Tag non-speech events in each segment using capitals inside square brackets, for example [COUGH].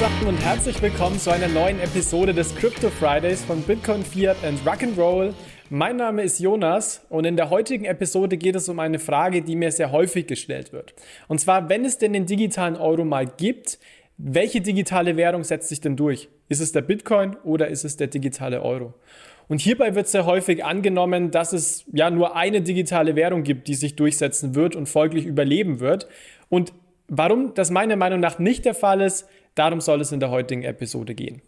Zusammen und herzlich willkommen zu einer neuen Episode des Crypto Fridays von Bitcoin, Fiat and Rock'n'Roll. Mein Name ist Jonas und in der heutigen Episode geht es um eine Frage, die mir sehr häufig gestellt wird. Und zwar, wenn es denn den digitalen Euro mal gibt, welche digitale Währung setzt sich denn durch? Ist es der Bitcoin oder ist es der digitale Euro? Und hierbei wird sehr häufig angenommen, dass es ja nur eine digitale Währung gibt, die sich durchsetzen wird und folglich überleben wird. Und warum das meiner Meinung nach nicht der Fall ist, Darum soll es in der heutigen Episode gehen.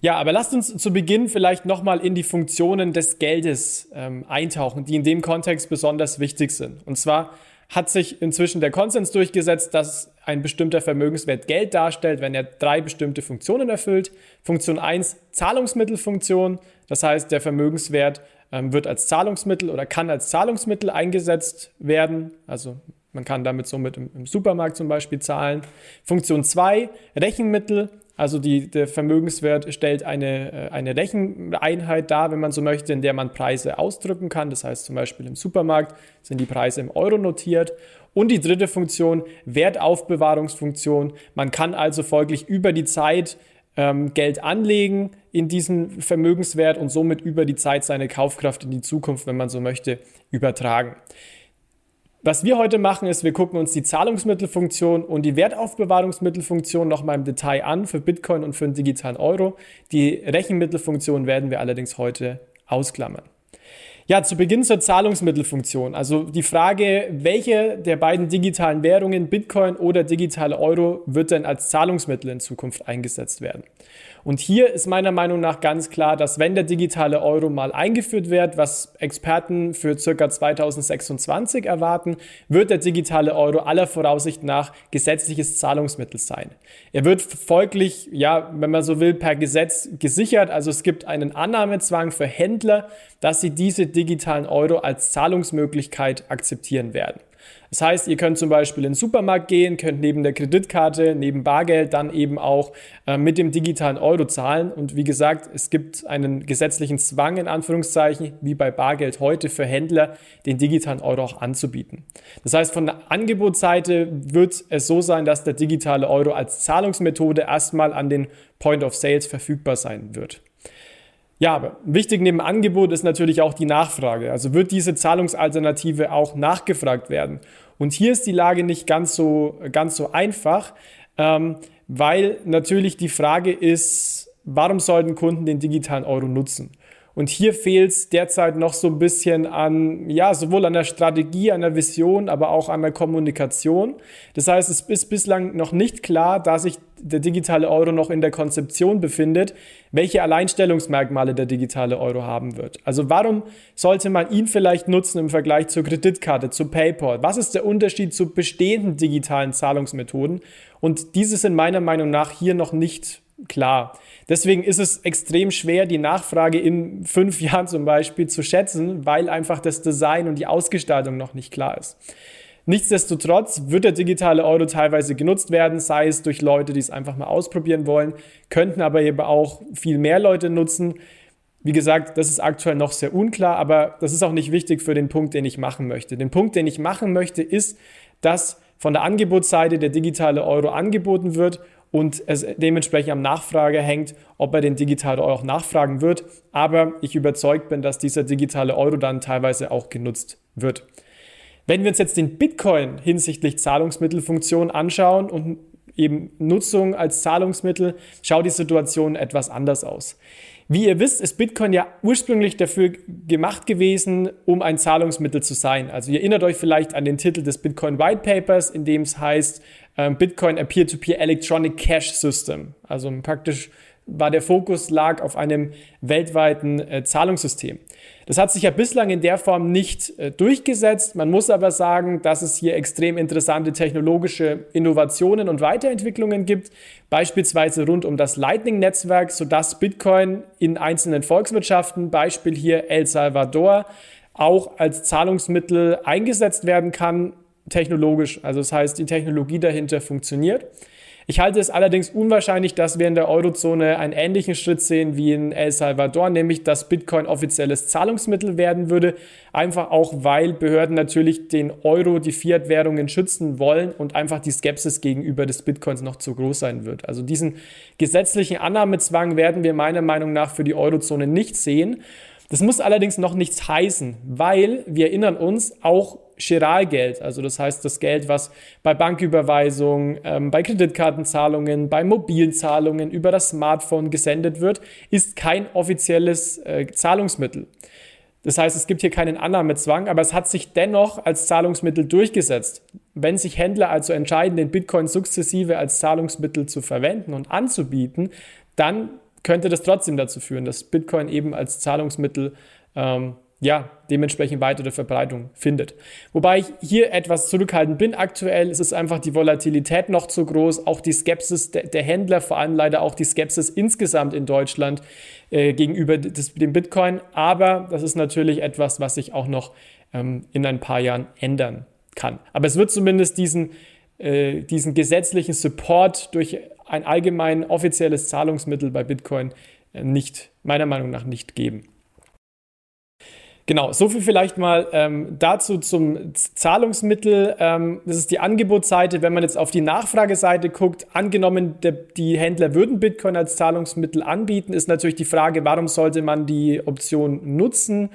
Ja, aber lasst uns zu Beginn vielleicht nochmal in die Funktionen des Geldes ähm, eintauchen, die in dem Kontext besonders wichtig sind. Und zwar hat sich inzwischen der Konsens durchgesetzt, dass ein bestimmter Vermögenswert Geld darstellt, wenn er drei bestimmte Funktionen erfüllt. Funktion 1, Zahlungsmittelfunktion. Das heißt, der Vermögenswert ähm, wird als Zahlungsmittel oder kann als Zahlungsmittel eingesetzt werden. Also man kann damit somit im, Supermarkt zum Beispiel zahlen. Funktion 2, Rechenmittel. Also die, der Vermögenswert stellt eine, äh, eine Recheneinheit dar, wenn man so möchte, in der man Preise ausdrücken kann. Das heißt zum Beispiel im Supermarkt sind die Preise im Euro notiert. Und die dritte Funktion, Wertaufbewahrungsfunktion. Man kann also folglich über die Zeit ähm, Geld anlegen in diesen Vermögenswert und somit über die Zeit seine Kaufkraft in die Zukunft, wenn man so möchte, übertragen. Was wir heute machen, ist, wir gucken uns die Zahlungsmittelfunktion und die Wertaufbewahrungsmittelfunktion nochmal im Detail an für Bitcoin und für den digitalen Euro. Die Rechenmittelfunktion werden wir allerdings heute ausklammern. Ja, zu Beginn zur Zahlungsmittelfunktion. Also die Frage, welche der beiden digitalen Währungen, Bitcoin oder digitale Euro, wird denn als Zahlungsmittel in Zukunft eingesetzt werden? Und hier ist meiner Meinung nach ganz klar, dass wenn der digitale Euro mal eingeführt wird, was Experten für circa 2026 erwarten, wird der digitale Euro aller Voraussicht nach gesetzliches Zahlungsmittel sein. Er wird folglich, ja, wenn man so will, per Gesetz gesichert. Also es gibt einen Annahmezwang für Händler, dass sie diese digitalen Euro als Zahlungsmöglichkeit akzeptieren werden. Das heißt, ihr könnt zum Beispiel in den Supermarkt gehen, könnt neben der Kreditkarte, neben Bargeld dann eben auch äh, mit dem digitalen Euro zahlen. Und wie gesagt, es gibt einen gesetzlichen Zwang in Anführungszeichen, wie bei Bargeld heute für Händler, den digitalen Euro auch anzubieten. Das heißt, von der Angebotsseite wird es so sein, dass der digitale Euro als Zahlungsmethode erstmal an den Point of Sales verfügbar sein wird. Ja, aber wichtig neben Angebot ist natürlich auch die Nachfrage. Also wird diese Zahlungsalternative auch nachgefragt werden? Und hier ist die Lage nicht ganz so, ganz so einfach, ähm, weil natürlich die Frage ist, warum sollten Kunden den digitalen Euro nutzen? Und hier fehlt es derzeit noch so ein bisschen an, ja, sowohl an der Strategie, an der Vision, aber auch an der Kommunikation. Das heißt, es ist bislang noch nicht klar, da sich der digitale Euro noch in der Konzeption befindet, welche Alleinstellungsmerkmale der digitale Euro haben wird. Also warum sollte man ihn vielleicht nutzen im Vergleich zur Kreditkarte, zu PayPal? Was ist der Unterschied zu bestehenden digitalen Zahlungsmethoden? Und dieses sind meiner Meinung nach hier noch nicht klar. Deswegen ist es extrem schwer, die Nachfrage in fünf [LAUGHS] Jahren zum Beispiel zu schätzen, weil einfach das Design und die Ausgestaltung noch nicht klar ist. Nichtsdestotrotz wird der digitale Euro teilweise genutzt werden, sei es durch Leute, die es einfach mal ausprobieren wollen, könnten aber eben auch viel mehr Leute nutzen. Wie gesagt, das ist aktuell noch sehr unklar, aber das ist auch nicht wichtig für den Punkt, den ich machen möchte. Den Punkt, den ich machen möchte, ist, dass von der Angebotsseite der digitale Euro angeboten wird und es dementsprechend am Nachfrage hängt, ob er den digitalen Euro auch nachfragen wird. Aber ich überzeugt bin, dass dieser digitale Euro dann teilweise auch genutzt wird. Wenn wir uns jetzt den Bitcoin hinsichtlich Zahlungsmittelfunktion anschauen und eben Nutzung als Zahlungsmittel, schaut die Situation etwas anders aus. Wie ihr wisst, ist Bitcoin ja ursprünglich dafür gemacht gewesen, um ein Zahlungsmittel zu sein. Also ihr erinnert euch vielleicht an den Titel des Bitcoin White Papers, in dem es heißt, ähm, Bitcoin a Peer-to-Peer Electronic Cash System. Also praktisch war der Fokus lag auf einem weltweiten äh, Zahlungssystem. Das hat sich ja bislang in der Form nicht äh, durchgesetzt. Man muss aber sagen, dass es hier extrem interessante technologische Innovationen und Weiterentwicklungen gibt, beispielsweise rund um das Lightning-Netzwerk, sodass Bitcoin in einzelnen Volkswirtschaften, Beispiel hier El Salvador, auch als Zahlungsmittel eingesetzt werden kann, technologisch. Also das heißt, die Technologie dahinter funktioniert. Ich halte es allerdings unwahrscheinlich, dass wir in der Eurozone einen ähnlichen Schritt sehen wie in El Salvador, nämlich dass Bitcoin offizielles Zahlungsmittel werden würde. Einfach auch, weil Behörden natürlich den Euro, die Fiat-Währungen schützen wollen und einfach die Skepsis gegenüber des Bitcoins noch zu groß sein wird. Also diesen gesetzlichen Annahmezwang werden wir meiner Meinung nach für die Eurozone nicht sehen. Das muss allerdings noch nichts heißen, weil wir erinnern uns, auch Chiralgeld, also das heißt das Geld, was bei Banküberweisungen, ähm, bei Kreditkartenzahlungen, bei mobilen Zahlungen über das Smartphone gesendet wird, ist kein offizielles äh, Zahlungsmittel. Das heißt, es gibt hier keinen Annahmezwang, aber es hat sich dennoch als Zahlungsmittel durchgesetzt. Wenn sich Händler also entscheiden, den Bitcoin sukzessive als Zahlungsmittel zu verwenden und anzubieten, dann könnte das trotzdem dazu führen, dass Bitcoin eben als Zahlungsmittel ähm, ja, dementsprechend weitere Verbreitung findet. Wobei ich hier etwas zurückhaltend bin aktuell. Es ist einfach die Volatilität noch zu groß, auch die Skepsis der, der Händler, vor allem leider auch die Skepsis insgesamt in Deutschland äh, gegenüber des, dem Bitcoin. Aber das ist natürlich etwas, was sich auch noch ähm, in ein paar Jahren ändern kann. Aber es wird zumindest diesen, äh, diesen gesetzlichen Support durch ein allgemein offizielles Zahlungsmittel bei Bitcoin äh, nicht, meiner Meinung nach nicht geben. Genau, so viel vielleicht mal ähm, dazu zum Zahlungsmittel. Ähm, das ist die Angebotsseite. Wenn man jetzt auf die Nachfrageseite guckt, angenommen, der, die Händler würden Bitcoin als Zahlungsmittel anbieten, ist natürlich die Frage, warum sollte man die Option nutzen?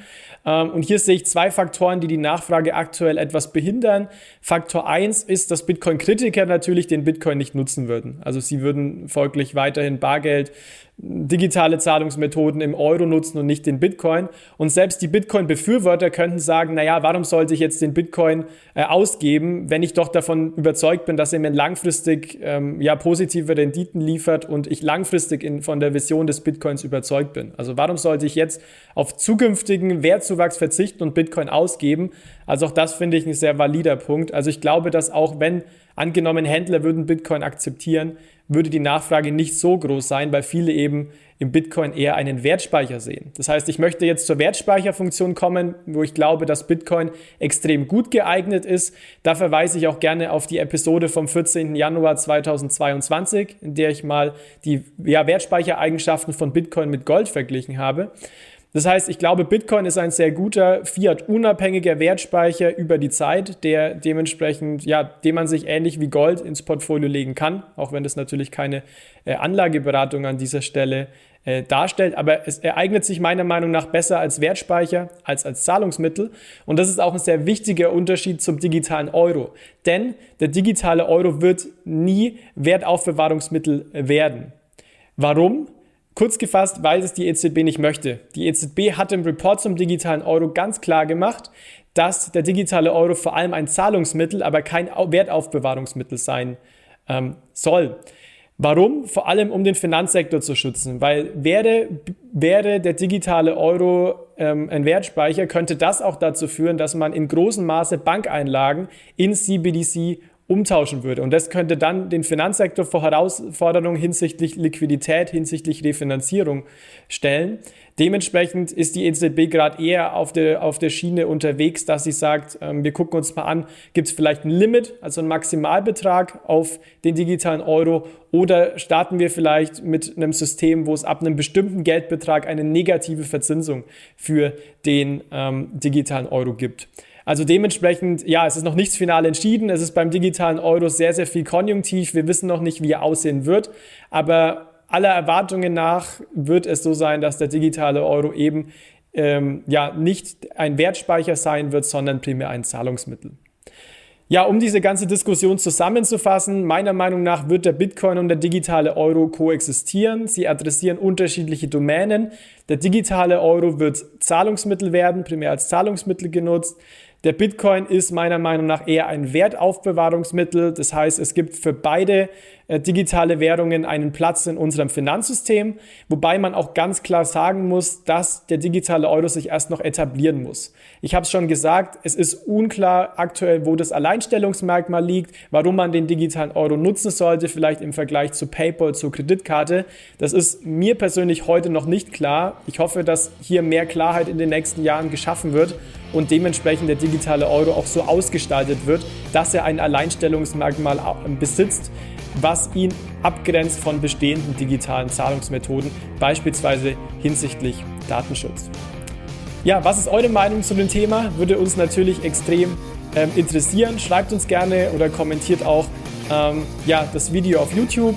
Ähm, und hier sehe ich zwei Faktoren, die die Nachfrage aktuell etwas behindern. Faktor eins ist, dass Bitcoin-Kritiker natürlich den Bitcoin nicht nutzen würden. Also sie würden folglich weiterhin Bargeld digitale Zahlungsmethoden im Euro nutzen und nicht den Bitcoin. Und selbst die Bitcoin-Befürworter könnten sagen, naja, warum sollte ich jetzt den Bitcoin äh, ausgeben, wenn ich doch davon überzeugt bin, dass er mir langfristig ähm, ja, positive Renditen liefert und ich langfristig in, von der Vision des Bitcoins überzeugt bin. Also warum sollte ich jetzt auf zukünftigen Wertzuwachs verzichten und Bitcoin ausgeben? Also auch das finde ich ein sehr valider Punkt. Also ich glaube, dass auch wenn angenommen Händler würden Bitcoin akzeptieren, würde die Nachfrage nicht so groß sein, weil viele eben im Bitcoin eher einen Wertspeicher sehen. Das heißt, ich möchte jetzt zur Wertspeicherfunktion kommen, wo ich glaube, dass Bitcoin extrem gut geeignet ist. Da verweise ich auch gerne auf die Episode vom 14. Januar 2022, in der ich mal die ja, Wertspeichereigenschaften von Bitcoin mit Gold verglichen habe. Das heißt, ich glaube, Bitcoin ist ein sehr guter Fiat-unabhängiger Wertspeicher über die Zeit, der dementsprechend, ja, den man sich ähnlich wie Gold ins Portfolio legen kann, auch wenn das natürlich keine äh, Anlageberatung an dieser Stelle äh, darstellt. Aber es ereignet sich meiner Meinung nach besser als Wertspeicher als als Zahlungsmittel. Und das ist auch ein sehr wichtiger Unterschied zum digitalen Euro. Denn der digitale Euro wird nie Wertaufbewahrungsmittel werden. Warum? Kurz gefasst, weil es die EZB nicht möchte. Die EZB hat im Report zum digitalen Euro ganz klar gemacht, dass der digitale Euro vor allem ein Zahlungsmittel, aber kein Wertaufbewahrungsmittel sein ähm, soll. Warum? Vor allem, um den Finanzsektor zu schützen. Weil wäre, wäre der digitale Euro ähm, ein Wertspeicher, könnte das auch dazu führen, dass man in großem Maße Bankeinlagen in CBDC umtauschen würde. Und das könnte dann den Finanzsektor vor Herausforderungen hinsichtlich Liquidität, hinsichtlich Refinanzierung stellen. Dementsprechend ist die EZB gerade eher auf der, auf der Schiene unterwegs, dass sie sagt, ähm, wir gucken uns mal an, gibt es vielleicht ein Limit, also einen Maximalbetrag auf den digitalen Euro oder starten wir vielleicht mit einem System, wo es ab einem bestimmten Geldbetrag eine negative Verzinsung für den ähm, digitalen Euro gibt. Also dementsprechend, ja, es ist noch nichts final entschieden. Es ist beim digitalen Euro sehr, sehr viel konjunktiv. Wir wissen noch nicht, wie er aussehen wird. Aber aller Erwartungen nach wird es so sein, dass der digitale Euro eben ähm, ja nicht ein Wertspeicher sein wird, sondern primär ein Zahlungsmittel. Ja, um diese ganze Diskussion zusammenzufassen, meiner Meinung nach wird der Bitcoin und der digitale Euro koexistieren. Sie adressieren unterschiedliche Domänen. Der digitale Euro wird Zahlungsmittel werden, primär als Zahlungsmittel genutzt. Der Bitcoin ist meiner Meinung nach eher ein Wertaufbewahrungsmittel. Das heißt, es gibt für beide digitale Währungen einen Platz in unserem Finanzsystem, wobei man auch ganz klar sagen muss, dass der digitale Euro sich erst noch etablieren muss. Ich habe es schon gesagt, es ist unklar aktuell, wo das Alleinstellungsmerkmal liegt, warum man den digitalen Euro nutzen sollte, vielleicht im Vergleich zu PayPal, zur Kreditkarte. Das ist mir persönlich heute noch nicht klar. Ich hoffe, dass hier mehr Klarheit in den nächsten Jahren geschaffen wird und dementsprechend der digitale Euro auch so ausgestaltet wird, dass er ein Alleinstellungsmerkmal besitzt. Was ihn abgrenzt von bestehenden digitalen Zahlungsmethoden, beispielsweise hinsichtlich Datenschutz. Ja, was ist eure Meinung zu dem Thema? Würde uns natürlich extrem ähm, interessieren. Schreibt uns gerne oder kommentiert auch ähm, ja, das Video auf YouTube.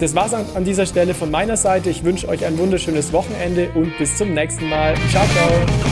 Das war's an, an dieser Stelle von meiner Seite. Ich wünsche euch ein wunderschönes Wochenende und bis zum nächsten Mal. Ciao, ciao.